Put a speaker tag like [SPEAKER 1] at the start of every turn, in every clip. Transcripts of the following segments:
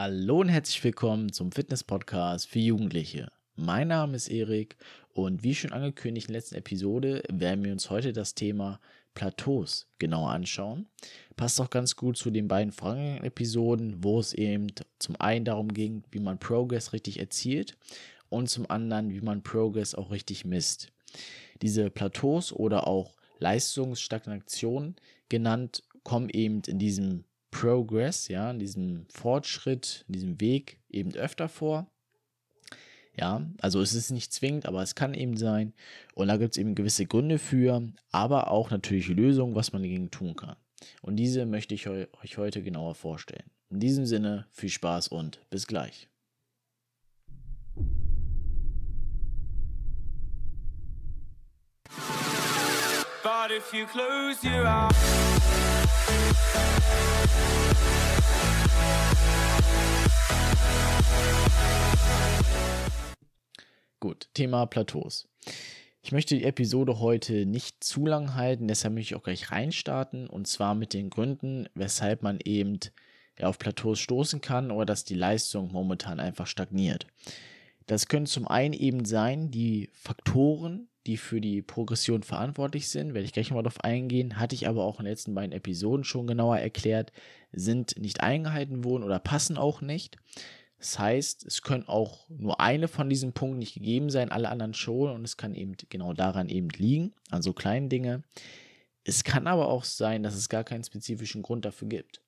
[SPEAKER 1] Hallo und herzlich willkommen zum Fitness-Podcast für Jugendliche. Mein Name ist Erik und wie schon angekündigt in der letzten Episode werden wir uns heute das Thema Plateaus genauer anschauen. Passt auch ganz gut zu den beiden vorangegangenen Episoden, wo es eben zum einen darum ging, wie man Progress richtig erzielt und zum anderen, wie man Progress auch richtig misst. Diese Plateaus oder auch Leistungsstagnation genannt kommen eben in diesem Progress, ja, in diesem Fortschritt, in diesem Weg eben öfter vor. Ja, also es ist nicht zwingend, aber es kann eben sein. Und da gibt es eben gewisse Gründe für, aber auch natürlich Lösungen, was man dagegen tun kann. Und diese möchte ich euch heute genauer vorstellen. In diesem Sinne viel Spaß und bis gleich. But if you close your eyes Gut, Thema Plateaus. Ich möchte die Episode heute nicht zu lang halten, deshalb möchte ich auch gleich reinstarten und zwar mit den Gründen, weshalb man eben auf Plateaus stoßen kann oder dass die Leistung momentan einfach stagniert. Das können zum einen eben sein, die Faktoren, die für die Progression verantwortlich sind, werde ich gleich nochmal darauf eingehen, hatte ich aber auch in den letzten beiden Episoden schon genauer erklärt, sind nicht eingehalten worden oder passen auch nicht. Das heißt, es können auch nur eine von diesen Punkten nicht gegeben sein, alle anderen schon und es kann eben genau daran eben liegen, an so kleinen Dinge. Es kann aber auch sein, dass es gar keinen spezifischen Grund dafür gibt.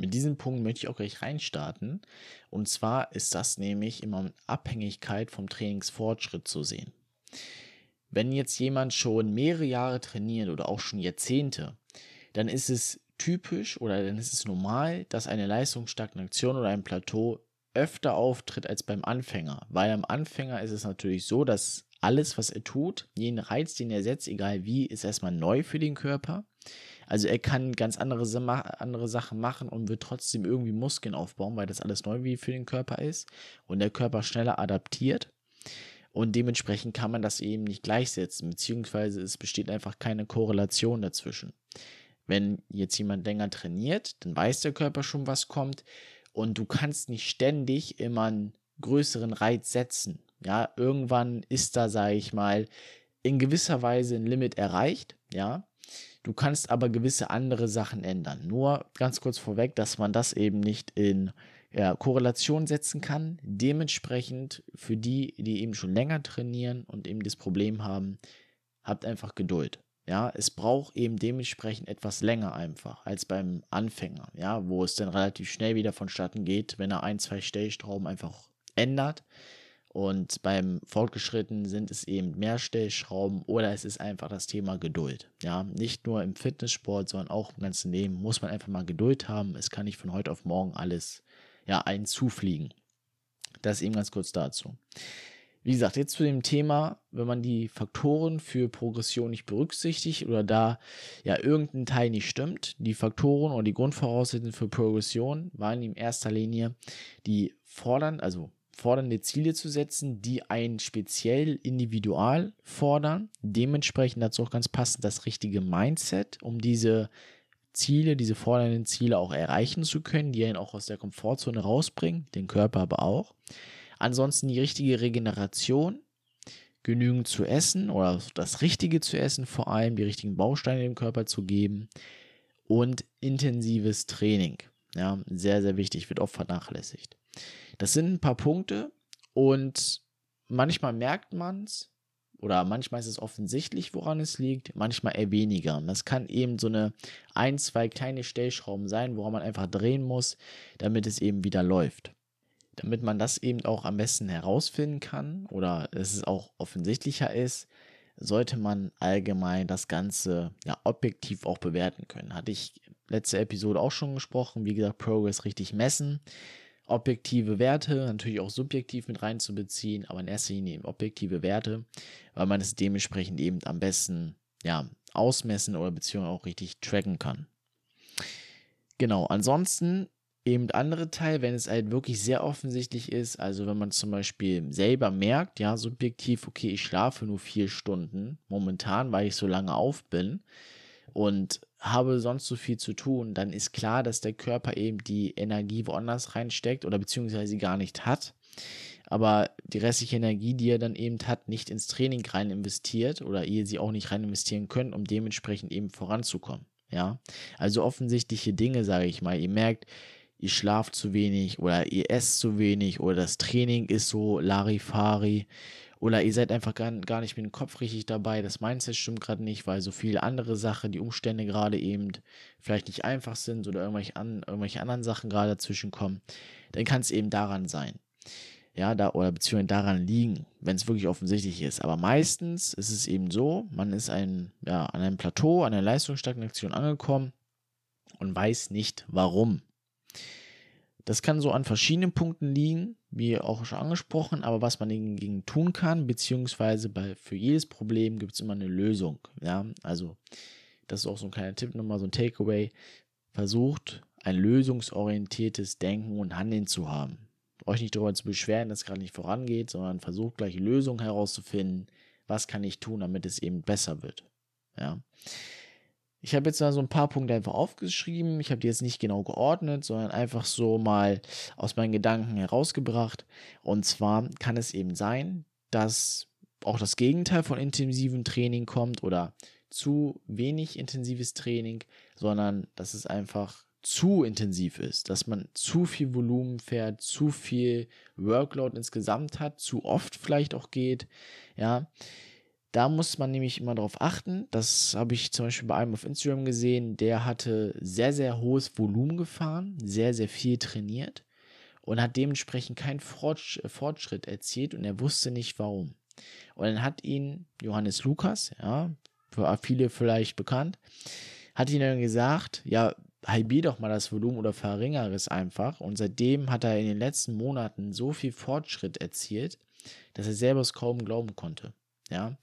[SPEAKER 1] Mit diesem Punkt möchte ich auch gleich reinstarten. Und zwar ist das nämlich immer in Abhängigkeit vom Trainingsfortschritt zu sehen. Wenn jetzt jemand schon mehrere Jahre trainiert oder auch schon Jahrzehnte, dann ist es typisch oder dann ist es normal, dass eine Leistungsstagnation oder ein Plateau öfter auftritt als beim Anfänger. Weil am Anfänger ist es natürlich so, dass alles, was er tut, jeden Reiz, den er setzt, egal wie, ist erstmal neu für den Körper. Also er kann ganz andere, andere Sachen machen und wird trotzdem irgendwie Muskeln aufbauen, weil das alles neu für den Körper ist und der Körper schneller adaptiert. Und dementsprechend kann man das eben nicht gleichsetzen, beziehungsweise es besteht einfach keine Korrelation dazwischen. Wenn jetzt jemand länger trainiert, dann weiß der Körper schon, was kommt und du kannst nicht ständig immer einen größeren Reiz setzen. Ja, irgendwann ist da, sage ich mal, in gewisser Weise ein Limit erreicht, ja. Du kannst aber gewisse andere Sachen ändern. Nur ganz kurz vorweg, dass man das eben nicht in ja, Korrelation setzen kann. Dementsprechend für die, die eben schon länger trainieren und eben das Problem haben, habt einfach Geduld. Ja, es braucht eben dementsprechend etwas länger einfach als beim Anfänger, ja, wo es dann relativ schnell wieder vonstatten geht, wenn er ein, zwei Stellschrauben einfach ändert. Und beim Fortgeschritten sind es eben mehr Stellschrauben oder es ist einfach das Thema Geduld. Ja, nicht nur im Fitnesssport, sondern auch im ganzen Leben muss man einfach mal Geduld haben. Es kann nicht von heute auf morgen alles ja einen zufliegen. Das eben ganz kurz dazu. Wie gesagt, jetzt zu dem Thema, wenn man die Faktoren für Progression nicht berücksichtigt oder da ja irgendein Teil nicht stimmt, die Faktoren oder die Grundvoraussetzungen für Progression waren in erster Linie die fordern, also fordernde Ziele zu setzen, die ein speziell individual fordern. Dementsprechend dazu auch ganz passend das richtige Mindset, um diese Ziele, diese fordernden Ziele auch erreichen zu können, die einen auch aus der Komfortzone rausbringen, den Körper aber auch. Ansonsten die richtige Regeneration, genügend zu essen oder das Richtige zu essen, vor allem die richtigen Bausteine dem Körper zu geben und intensives Training. Ja, sehr, sehr wichtig, wird oft vernachlässigt. Das sind ein paar Punkte und manchmal merkt man es oder manchmal ist es offensichtlich, woran es liegt, manchmal eher weniger. Das kann eben so eine ein, zwei kleine Stellschrauben sein, woran man einfach drehen muss, damit es eben wieder läuft damit man das eben auch am besten herausfinden kann oder es auch offensichtlicher ist, sollte man allgemein das Ganze ja objektiv auch bewerten können. Hatte ich letzte Episode auch schon gesprochen, wie gesagt, Progress richtig messen, objektive Werte, natürlich auch subjektiv mit reinzubeziehen, aber in erster Linie eben objektive Werte, weil man es dementsprechend eben am besten ja ausmessen oder beziehungsweise auch richtig tracken kann. Genau, ansonsten eben andere Teil, wenn es halt wirklich sehr offensichtlich ist, also wenn man zum Beispiel selber merkt, ja, subjektiv, okay, ich schlafe nur vier Stunden momentan, weil ich so lange auf bin und habe sonst so viel zu tun, dann ist klar, dass der Körper eben die Energie woanders reinsteckt oder beziehungsweise sie gar nicht hat. Aber die restliche Energie, die er dann eben hat, nicht ins Training rein investiert oder ihr sie auch nicht rein investieren könnt, um dementsprechend eben voranzukommen. Ja, also offensichtliche Dinge, sage ich mal. Ihr merkt, ihr schlaft zu wenig oder ihr esst zu wenig oder das Training ist so Larifari oder ihr seid einfach gar, gar nicht mit dem Kopf richtig dabei, das Mindset stimmt gerade nicht, weil so viele andere Sachen, die Umstände gerade eben vielleicht nicht einfach sind oder irgendwelche, an, irgendwelche anderen Sachen gerade dazwischen kommen, dann kann es eben daran sein. Ja, da, oder beziehungsweise daran liegen, wenn es wirklich offensichtlich ist. Aber meistens ist es eben so, man ist ein, ja, an einem Plateau, an einer Leistungsstagnation angekommen und weiß nicht warum. Das kann so an verschiedenen Punkten liegen, wie auch schon angesprochen, aber was man dagegen tun kann, beziehungsweise bei, für jedes Problem gibt es immer eine Lösung. Ja, also das ist auch so ein kleiner Tipp, nochmal so ein Takeaway. Versucht ein lösungsorientiertes Denken und Handeln zu haben. Euch nicht darüber zu beschweren, dass es gerade nicht vorangeht, sondern versucht gleich Lösungen herauszufinden. Was kann ich tun, damit es eben besser wird? Ja. Ich habe jetzt da so ein paar Punkte einfach aufgeschrieben. Ich habe die jetzt nicht genau geordnet, sondern einfach so mal aus meinen Gedanken herausgebracht. Und zwar kann es eben sein, dass auch das Gegenteil von intensivem Training kommt oder zu wenig intensives Training, sondern dass es einfach zu intensiv ist, dass man zu viel Volumen fährt, zu viel Workload insgesamt hat, zu oft vielleicht auch geht, ja. Da muss man nämlich immer darauf achten. Das habe ich zum Beispiel bei einem auf Instagram gesehen. Der hatte sehr, sehr hohes Volumen gefahren, sehr, sehr viel trainiert und hat dementsprechend keinen Fortschritt erzielt und er wusste nicht warum. Und dann hat ihn Johannes Lukas, ja, für viele vielleicht bekannt, hat ihn dann gesagt, ja, halbier doch mal das Volumen oder verringere es einfach. Und seitdem hat er in den letzten Monaten so viel Fortschritt erzielt, dass er selber es kaum glauben konnte. Ja,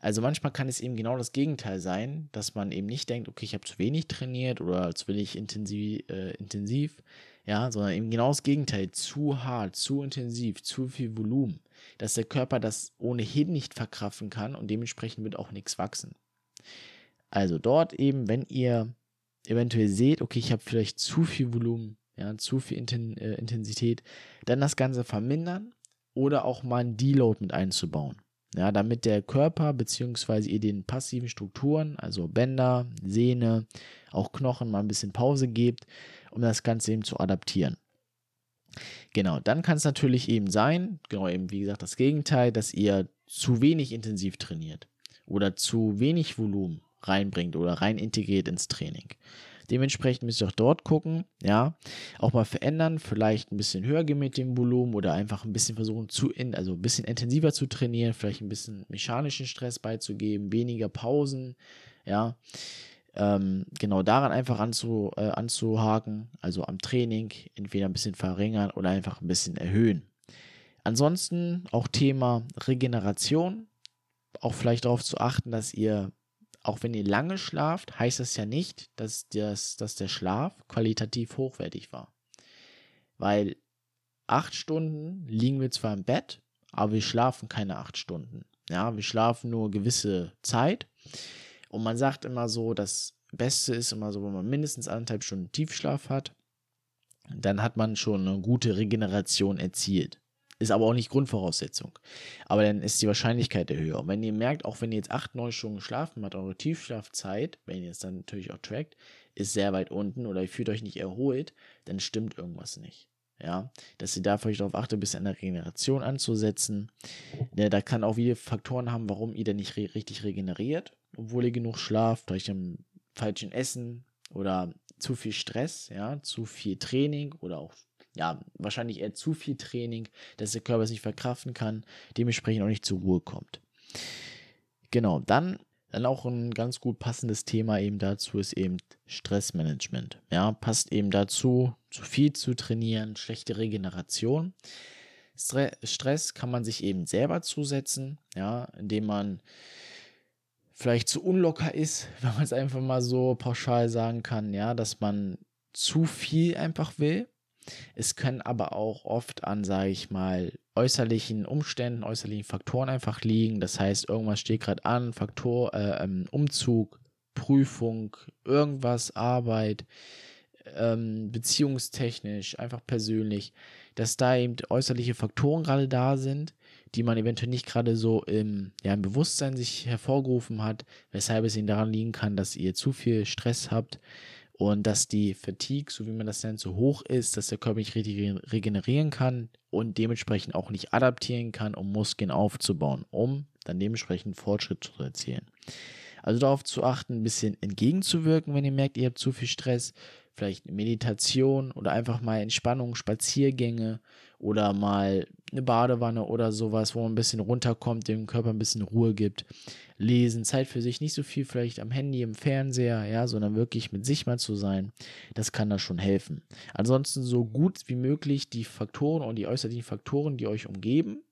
[SPEAKER 1] also manchmal kann es eben genau das Gegenteil sein, dass man eben nicht denkt, okay, ich habe zu wenig trainiert oder zu wenig intensiv, äh, intensiv, ja, sondern eben genau das Gegenteil, zu hart, zu intensiv, zu viel Volumen, dass der Körper das ohnehin nicht verkraften kann und dementsprechend wird auch nichts wachsen. Also dort eben, wenn ihr eventuell seht, okay, ich habe vielleicht zu viel Volumen, ja, zu viel Inten äh, Intensität, dann das Ganze vermindern oder auch mal einen Deload mit einzubauen. Ja, damit der Körper bzw. ihr den passiven Strukturen, also Bänder, Sehne, auch Knochen mal ein bisschen Pause gebt, um das Ganze eben zu adaptieren. Genau, dann kann es natürlich eben sein, genau eben wie gesagt das Gegenteil, dass ihr zu wenig intensiv trainiert oder zu wenig Volumen reinbringt oder rein integriert ins Training. Dementsprechend müsst ihr auch dort gucken, ja, auch mal verändern, vielleicht ein bisschen höher gehen mit dem Volumen oder einfach ein bisschen versuchen zu, in, also ein bisschen intensiver zu trainieren, vielleicht ein bisschen mechanischen Stress beizugeben, weniger Pausen, ja. Ähm, genau daran einfach anzu, äh, anzuhaken, also am Training entweder ein bisschen verringern oder einfach ein bisschen erhöhen. Ansonsten auch Thema Regeneration, auch vielleicht darauf zu achten, dass ihr auch wenn ihr lange schlaft, heißt das ja nicht, dass, das, dass der Schlaf qualitativ hochwertig war. Weil acht Stunden liegen wir zwar im Bett, aber wir schlafen keine acht Stunden. Ja, wir schlafen nur gewisse Zeit. Und man sagt immer so, das Beste ist immer so, wenn man mindestens anderthalb Stunden Tiefschlaf hat, dann hat man schon eine gute Regeneration erzielt. Ist aber auch nicht Grundvoraussetzung. Aber dann ist die Wahrscheinlichkeit höher. Und wenn ihr merkt, auch wenn ihr jetzt 8, 9 Stunden geschlafen habt, eure Tiefschlafzeit, wenn ihr es dann natürlich auch trackt, ist sehr weit unten oder ihr fühlt euch nicht erholt, dann stimmt irgendwas nicht. Ja, dass ihr da vielleicht darauf achtet, bis an der Regeneration anzusetzen. Ja, da kann auch viele Faktoren haben, warum ihr dann nicht re richtig regeneriert, obwohl ihr genug schlaft, durch am falschen Essen oder zu viel Stress, ja, zu viel Training oder auch ja, wahrscheinlich eher zu viel Training, dass der Körper es nicht verkraften kann, dementsprechend auch nicht zur Ruhe kommt. Genau, dann, dann auch ein ganz gut passendes Thema eben dazu ist eben Stressmanagement. Ja, passt eben dazu, zu viel zu trainieren, schlechte Regeneration. Stress kann man sich eben selber zusetzen, ja, indem man vielleicht zu unlocker ist, wenn man es einfach mal so pauschal sagen kann, ja, dass man zu viel einfach will, es können aber auch oft an, sage ich mal, äußerlichen Umständen, äußerlichen Faktoren einfach liegen. Das heißt, irgendwas steht gerade an, Faktor, äh, ähm, Umzug, Prüfung, irgendwas, Arbeit, ähm, beziehungstechnisch, einfach persönlich, dass da eben äußerliche Faktoren gerade da sind, die man eventuell nicht gerade so im, ja, im Bewusstsein sich hervorgerufen hat, weshalb es ihnen daran liegen kann, dass ihr zu viel Stress habt und dass die Fatigue, so wie man das nennt, so hoch ist, dass der Körper nicht richtig regenerieren kann und dementsprechend auch nicht adaptieren kann, um Muskeln aufzubauen, um dann dementsprechend Fortschritt zu erzielen. Also darauf zu achten, ein bisschen entgegenzuwirken, wenn ihr merkt, ihr habt zu viel Stress, vielleicht Meditation oder einfach mal Entspannung, Spaziergänge oder mal eine Badewanne oder sowas, wo man ein bisschen runterkommt, dem Körper ein bisschen Ruhe gibt. Lesen, Zeit für sich, nicht so viel vielleicht am Handy, im Fernseher, ja, sondern wirklich mit sich mal zu sein, das kann da schon helfen. Ansonsten so gut wie möglich die Faktoren und die äußerlichen Faktoren, die euch umgeben,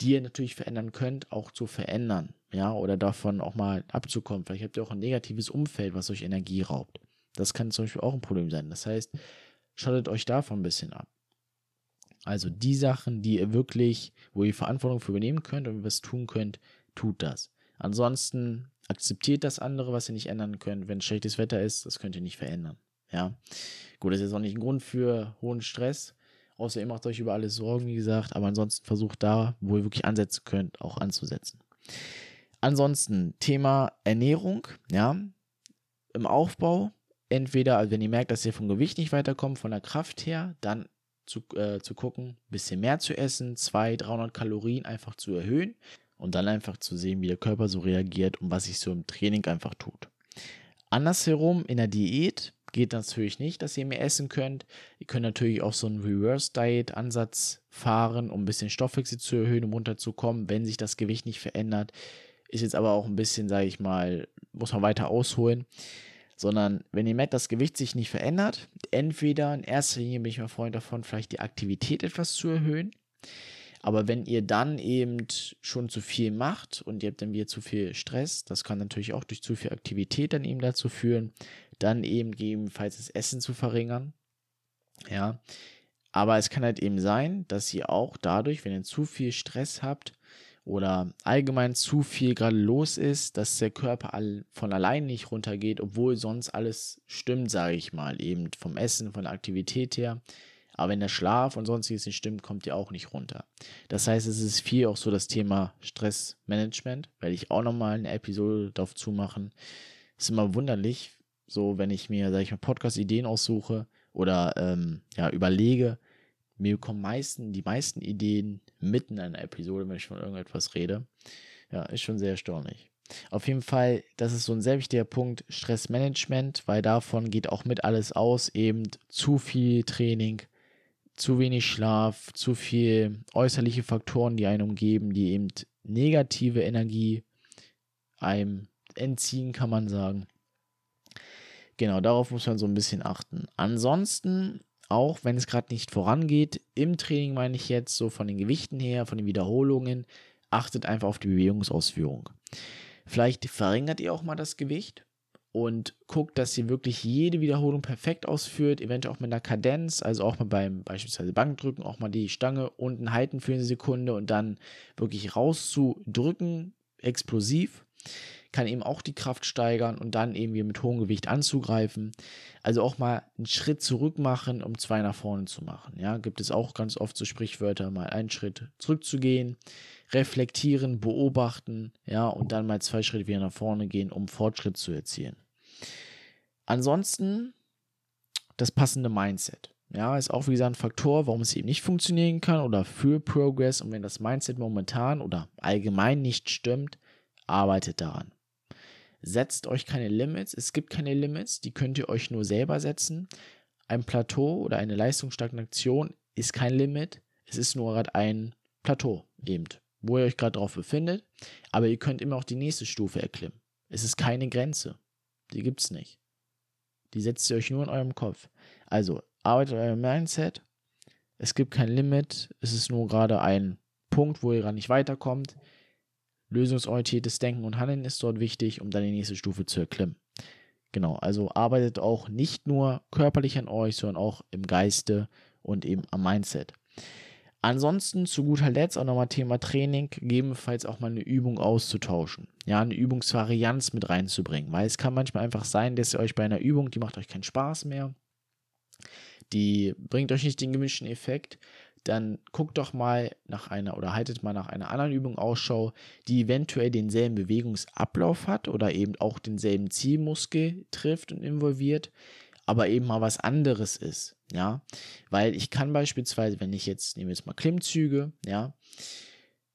[SPEAKER 1] die ihr natürlich verändern könnt, auch zu verändern, ja, oder davon auch mal abzukommen. Vielleicht habt ihr auch ein negatives Umfeld, was euch Energie raubt. Das kann zum Beispiel auch ein Problem sein. Das heißt, schaltet euch davon ein bisschen ab. Also die Sachen, die ihr wirklich, wo ihr Verantwortung für übernehmen könnt und was tun könnt, tut das. Ansonsten akzeptiert das andere, was ihr nicht ändern könnt. Wenn schlechtes Wetter ist, das könnt ihr nicht verändern. Ja. Gut, das ist jetzt auch nicht ein Grund für hohen Stress. Außer ihr macht euch über alles Sorgen, wie gesagt. Aber ansonsten versucht da, wo ihr wirklich ansetzen könnt, auch anzusetzen. Ansonsten Thema Ernährung. Ja. Im Aufbau entweder, also wenn ihr merkt, dass ihr vom Gewicht nicht weiterkommt, von der Kraft her, dann zu, äh, zu gucken, ein bisschen mehr zu essen, 200, 300 Kalorien einfach zu erhöhen und dann einfach zu sehen, wie der Körper so reagiert und was sich so im Training einfach tut. Andersherum in der Diät geht natürlich nicht, dass ihr mehr essen könnt. Ihr könnt natürlich auch so einen Reverse-Diet-Ansatz fahren, um ein bisschen Stoffwechsel zu erhöhen, um runterzukommen, wenn sich das Gewicht nicht verändert. Ist jetzt aber auch ein bisschen, sage ich mal, muss man weiter ausholen sondern wenn ihr merkt, das Gewicht sich nicht verändert, entweder in erster Linie bin ich mal Freund davon, vielleicht die Aktivität etwas zu erhöhen. Aber wenn ihr dann eben schon zu viel macht und ihr habt dann wieder zu viel Stress, das kann natürlich auch durch zu viel Aktivität dann eben dazu führen, dann eben gegebenenfalls das Essen zu verringern. Ja. Aber es kann halt eben sein, dass ihr auch dadurch, wenn ihr zu viel Stress habt, oder allgemein zu viel gerade los ist, dass der Körper von allein nicht runtergeht, obwohl sonst alles stimmt, sage ich mal, eben vom Essen, von der Aktivität her. Aber wenn der Schlaf und sonstiges nicht stimmt, kommt ihr auch nicht runter. Das heißt, es ist viel auch so das Thema Stressmanagement, werde ich auch nochmal eine Episode darauf zumachen. Ist immer wunderlich, so wenn ich mir, sage ich mal, Podcast-Ideen aussuche oder ähm, ja, überlege, mir kommen meisten, die meisten Ideen mitten in einer Episode, wenn ich von irgendetwas rede. Ja, ist schon sehr erstaunlich. Auf jeden Fall, das ist so ein sehr wichtiger Punkt, Stressmanagement, weil davon geht auch mit alles aus, eben zu viel Training, zu wenig Schlaf, zu viel äußerliche Faktoren, die einen umgeben, die eben negative Energie einem entziehen, kann man sagen. Genau, darauf muss man so ein bisschen achten. Ansonsten auch wenn es gerade nicht vorangeht, im Training meine ich jetzt so von den Gewichten her, von den Wiederholungen, achtet einfach auf die Bewegungsausführung. Vielleicht verringert ihr auch mal das Gewicht und guckt, dass ihr wirklich jede Wiederholung perfekt ausführt, eventuell auch mit einer Kadenz, also auch mal beim beispielsweise Bankdrücken auch mal die Stange unten halten für eine Sekunde und dann wirklich rauszudrücken, explosiv kann eben auch die Kraft steigern und dann eben wieder mit hohem Gewicht anzugreifen. Also auch mal einen Schritt zurück machen, um zwei nach vorne zu machen. Ja, gibt es auch ganz oft so Sprichwörter, mal einen Schritt zurückzugehen, reflektieren, beobachten, ja, und dann mal zwei Schritte wieder nach vorne gehen, um Fortschritt zu erzielen. Ansonsten das passende Mindset. Ja, ist auch wie gesagt ein Faktor, warum es eben nicht funktionieren kann oder für Progress. Und wenn das Mindset momentan oder allgemein nicht stimmt, arbeitet daran. Setzt euch keine Limits. Es gibt keine Limits, die könnt ihr euch nur selber setzen. Ein Plateau oder eine Leistungsstagnation ist kein Limit. Es ist nur gerade ein Plateau eben, wo ihr euch gerade drauf befindet. Aber ihr könnt immer auch die nächste Stufe erklimmen. Es ist keine Grenze. Die gibt es nicht. Die setzt ihr euch nur in eurem Kopf. Also arbeitet euer Mindset. Es gibt kein Limit. Es ist nur gerade ein Punkt, wo ihr gerade nicht weiterkommt. Lösungsorientiertes Denken und Handeln ist dort wichtig, um dann die nächste Stufe zu erklimmen. Genau, also arbeitet auch nicht nur körperlich an euch, sondern auch im Geiste und eben am Mindset. Ansonsten zu guter Letzt auch nochmal Thema Training, gegebenenfalls auch mal eine Übung auszutauschen. Ja, eine Übungsvarianz mit reinzubringen, weil es kann manchmal einfach sein, dass ihr euch bei einer Übung, die macht euch keinen Spaß mehr, die bringt euch nicht den gewünschten Effekt, dann guckt doch mal nach einer oder haltet mal nach einer anderen Übung Ausschau, die eventuell denselben Bewegungsablauf hat oder eben auch denselben Zielmuskel trifft und involviert, aber eben mal was anderes ist, ja, weil ich kann beispielsweise, wenn ich jetzt, nehmen wir jetzt mal Klimmzüge, ja,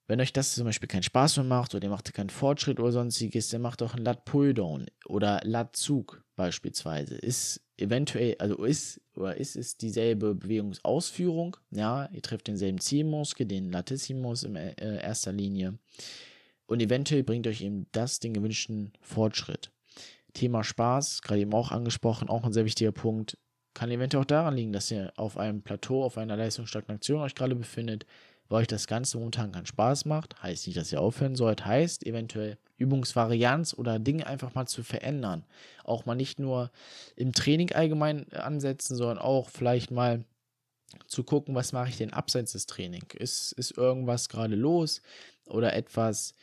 [SPEAKER 1] wenn euch das zum Beispiel keinen Spaß mehr macht oder ihr macht keinen Fortschritt oder sonstiges, dann macht doch einen Lat Pulldown oder Lat Zug beispielsweise. Ist eventuell, also ist oder ist es dieselbe Bewegungsausführung, ja, ihr trifft denselben Zielmuskel, den Latissimus in äh, erster Linie und eventuell bringt euch eben das den gewünschten Fortschritt. Thema Spaß, gerade eben auch angesprochen, auch ein sehr wichtiger Punkt. Kann eventuell auch daran liegen, dass ihr auf einem Plateau, auf einer Leistungsstagnation euch gerade befindet, weil euch das Ganze momentan keinen Spaß macht. Heißt nicht, dass ihr aufhören sollt. Heißt eventuell Übungsvarianz oder Dinge einfach mal zu verändern. Auch mal nicht nur im Training allgemein ansetzen, sondern auch vielleicht mal zu gucken, was mache ich denn abseits des Trainings? Ist, ist irgendwas gerade los oder etwas,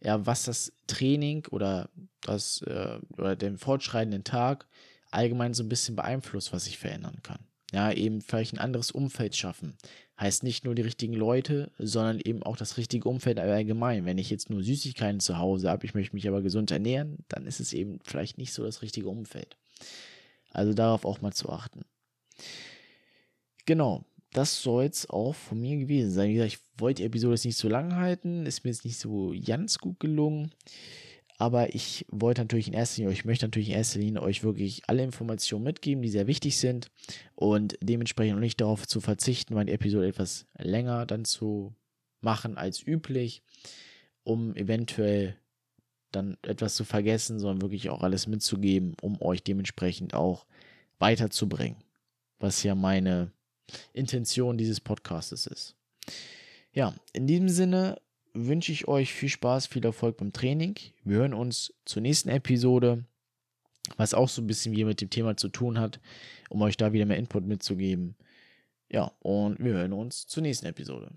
[SPEAKER 1] ja, was das Training oder, das, äh, oder den fortschreitenden Tag allgemein so ein bisschen beeinflusst, was ich verändern kann. Ja, eben vielleicht ein anderes Umfeld schaffen. Heißt nicht nur die richtigen Leute, sondern eben auch das richtige Umfeld allgemein. Wenn ich jetzt nur Süßigkeiten zu Hause habe, ich möchte mich aber gesund ernähren, dann ist es eben vielleicht nicht so das richtige Umfeld. Also darauf auch mal zu achten. Genau, das soll es auch von mir gewesen sein. Wie gesagt, ich wollte die Episode jetzt nicht so lang halten, ist mir jetzt nicht so ganz gut gelungen. Aber ich wollte natürlich in erster Linie, ich möchte natürlich in erster Linie euch wirklich alle Informationen mitgeben, die sehr wichtig sind und dementsprechend auch nicht darauf zu verzichten, meine Episode etwas länger dann zu machen als üblich, um eventuell dann etwas zu vergessen, sondern wirklich auch alles mitzugeben, um euch dementsprechend auch weiterzubringen, was ja meine Intention dieses Podcastes ist. Ja, in diesem Sinne wünsche ich euch viel Spaß, viel Erfolg beim Training. Wir hören uns zur nächsten Episode, was auch so ein bisschen wie mit dem Thema zu tun hat, um euch da wieder mehr Input mitzugeben. Ja, und wir hören uns zur nächsten Episode.